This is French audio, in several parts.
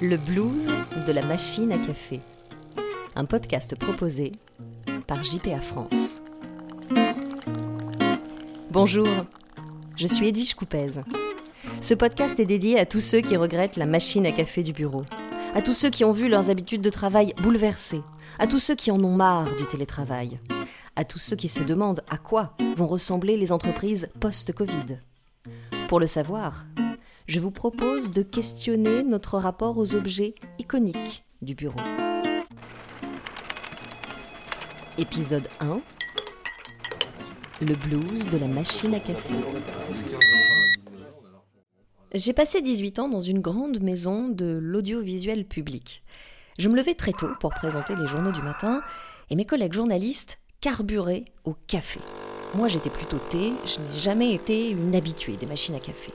Le blues de la machine à café. Un podcast proposé par JPA France. Bonjour, je suis Edwige Coupez. Ce podcast est dédié à tous ceux qui regrettent la machine à café du bureau, à tous ceux qui ont vu leurs habitudes de travail bouleversées, à tous ceux qui en ont marre du télétravail, à tous ceux qui se demandent à quoi vont ressembler les entreprises post-Covid. Pour le savoir, je vous propose de questionner notre rapport aux objets iconiques du bureau. Épisode 1 Le blues de la machine à café. J'ai passé 18 ans dans une grande maison de l'audiovisuel public. Je me levais très tôt pour présenter les journaux du matin et mes collègues journalistes carburaient au café. Moi j'étais plutôt thé, je n'ai jamais été une habituée des machines à café.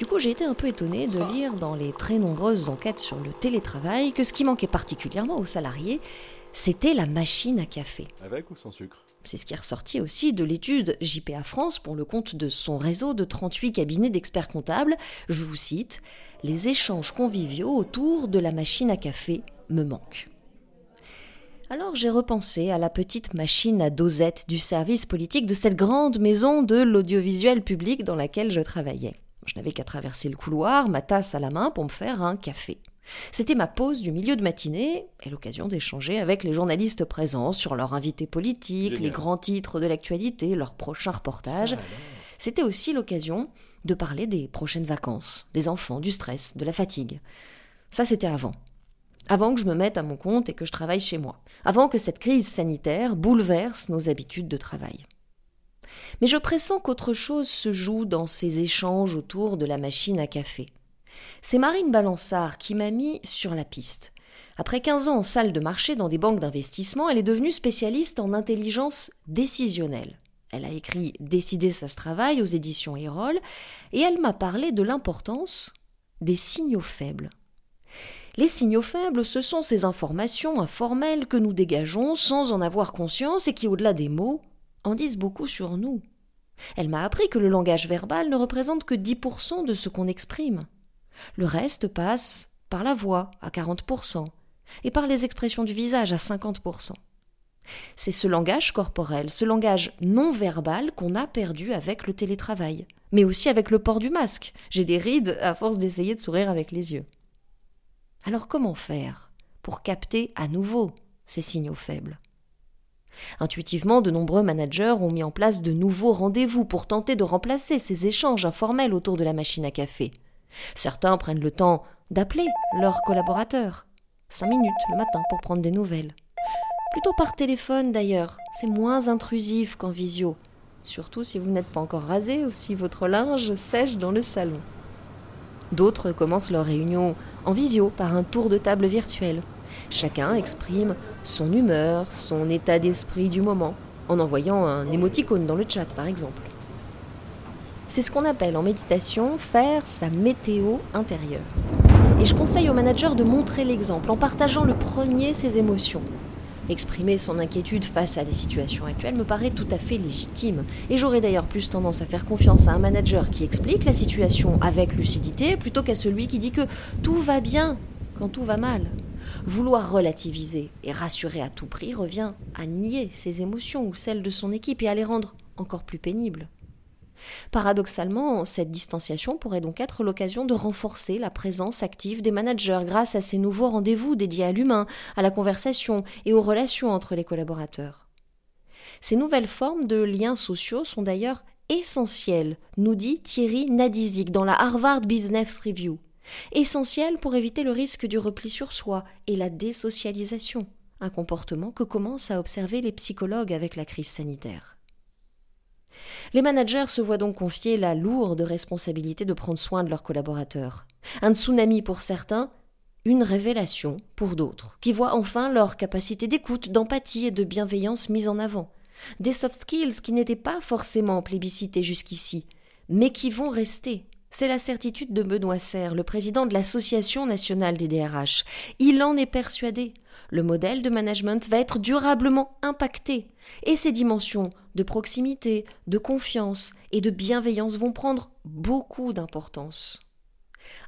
Du coup, j'ai été un peu étonnée de lire dans les très nombreuses enquêtes sur le télétravail que ce qui manquait particulièrement aux salariés, c'était la machine à café. Avec ou sans sucre? C'est ce qui est ressorti aussi de l'étude JPA France pour le compte de son réseau de 38 cabinets d'experts comptables. Je vous cite Les échanges conviviaux autour de la machine à café me manquent. Alors j'ai repensé à la petite machine à dosette du service politique de cette grande maison de l'audiovisuel public dans laquelle je travaillais. Je n'avais qu'à traverser le couloir, ma tasse à la main, pour me faire un café. C'était ma pause du milieu de matinée et l'occasion d'échanger avec les journalistes présents sur leurs invités politiques, les grands titres de l'actualité, leurs prochains reportages. C'était aussi l'occasion de parler des prochaines vacances, des enfants, du stress, de la fatigue. Ça, c'était avant. Avant que je me mette à mon compte et que je travaille chez moi. Avant que cette crise sanitaire bouleverse nos habitudes de travail. Mais je pressens qu'autre chose se joue dans ces échanges autour de la machine à café. C'est Marine Balançard qui m'a mis sur la piste. Après 15 ans en salle de marché dans des banques d'investissement, elle est devenue spécialiste en intelligence décisionnelle. Elle a écrit Décider, ça se travaille aux éditions Erol, et elle m'a parlé de l'importance des signaux faibles. Les signaux faibles, ce sont ces informations informelles que nous dégageons sans en avoir conscience et qui, au-delà des mots, en disent beaucoup sur nous. Elle m'a appris que le langage verbal ne représente que 10% de ce qu'on exprime. Le reste passe par la voix à 40% et par les expressions du visage à 50%. C'est ce langage corporel, ce langage non verbal qu'on a perdu avec le télétravail, mais aussi avec le port du masque. J'ai des rides à force d'essayer de sourire avec les yeux. Alors comment faire pour capter à nouveau ces signaux faibles? Intuitivement, de nombreux managers ont mis en place de nouveaux rendez-vous pour tenter de remplacer ces échanges informels autour de la machine à café. Certains prennent le temps d'appeler leurs collaborateurs. Cinq minutes le matin pour prendre des nouvelles. Plutôt par téléphone d'ailleurs, c'est moins intrusif qu'en visio, surtout si vous n'êtes pas encore rasé ou si votre linge sèche dans le salon. D'autres commencent leur réunion en visio par un tour de table virtuel. Chacun exprime son humeur, son état d'esprit du moment, en envoyant un émoticône dans le chat par exemple. C'est ce qu'on appelle en méditation faire sa météo intérieure. Et je conseille au manager de montrer l'exemple en partageant le premier ses émotions. Exprimer son inquiétude face à des situations actuelles me paraît tout à fait légitime. Et j'aurais d'ailleurs plus tendance à faire confiance à un manager qui explique la situation avec lucidité plutôt qu'à celui qui dit que tout va bien quand tout va mal. Vouloir relativiser et rassurer à tout prix revient à nier ses émotions ou celles de son équipe et à les rendre encore plus pénibles. Paradoxalement, cette distanciation pourrait donc être l'occasion de renforcer la présence active des managers grâce à ces nouveaux rendez-vous dédiés à l'humain, à la conversation et aux relations entre les collaborateurs. Ces nouvelles formes de liens sociaux sont d'ailleurs essentielles, nous dit Thierry Nadizik dans la Harvard Business Review essentiel pour éviter le risque du repli sur soi et la désocialisation, un comportement que commencent à observer les psychologues avec la crise sanitaire. Les managers se voient donc confier la lourde responsabilité de prendre soin de leurs collaborateurs. Un tsunami pour certains, une révélation pour d'autres, qui voient enfin leur capacité d'écoute, d'empathie et de bienveillance mise en avant. Des soft skills qui n'étaient pas forcément plébiscités jusqu'ici, mais qui vont rester c'est la certitude de Benoît Serre, le président de l'Association nationale des DRH. Il en est persuadé. Le modèle de management va être durablement impacté et ses dimensions de proximité, de confiance et de bienveillance vont prendre beaucoup d'importance.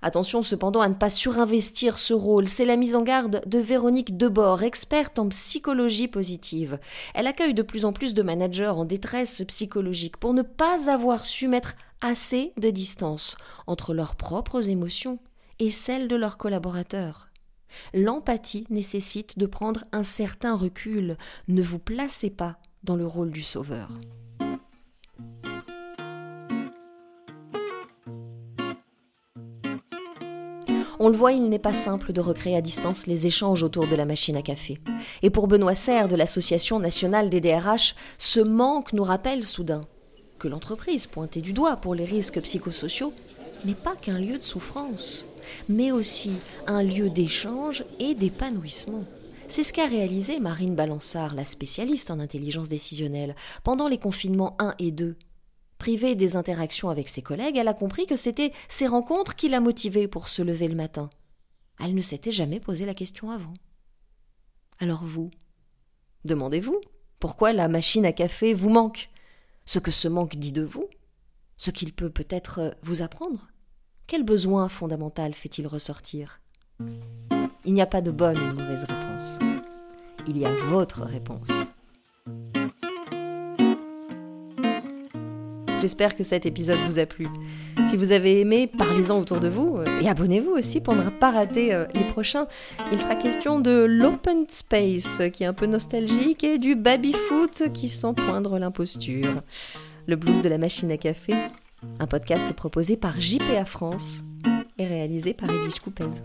Attention cependant à ne pas surinvestir ce rôle. C'est la mise en garde de Véronique Debord, experte en psychologie positive. Elle accueille de plus en plus de managers en détresse psychologique pour ne pas avoir su mettre assez de distance entre leurs propres émotions et celles de leurs collaborateurs. L'empathie nécessite de prendre un certain recul. Ne vous placez pas dans le rôle du sauveur. On le voit, il n'est pas simple de recréer à distance les échanges autour de la machine à café. Et pour Benoît Serre de l'Association nationale des DRH, ce manque nous rappelle soudain l'entreprise pointée du doigt pour les risques psychosociaux n'est pas qu'un lieu de souffrance, mais aussi un lieu d'échange et d'épanouissement. C'est ce qu'a réalisé Marine Balançard, la spécialiste en intelligence décisionnelle, pendant les confinements 1 et 2 Privée des interactions avec ses collègues, elle a compris que c'était ces rencontres qui la motivaient pour se lever le matin. Elle ne s'était jamais posé la question avant. Alors vous, demandez-vous pourquoi la machine à café vous manque? Ce que ce manque dit de vous Ce qu'il peut peut-être vous apprendre Quel besoin fondamental fait-il ressortir? Il n'y a pas de bonne ou de mauvaise réponse. Il y a votre réponse. J'espère que cet épisode vous a plu. Si vous avez aimé, parlez-en autour de vous euh, et abonnez-vous aussi pour ne pas rater euh, les prochains. Il sera question de l'open space qui est un peu nostalgique et du baby-foot qui sent poindre l'imposture. Le blues de la machine à café, un podcast proposé par JPA France et réalisé par Edwige Coupez.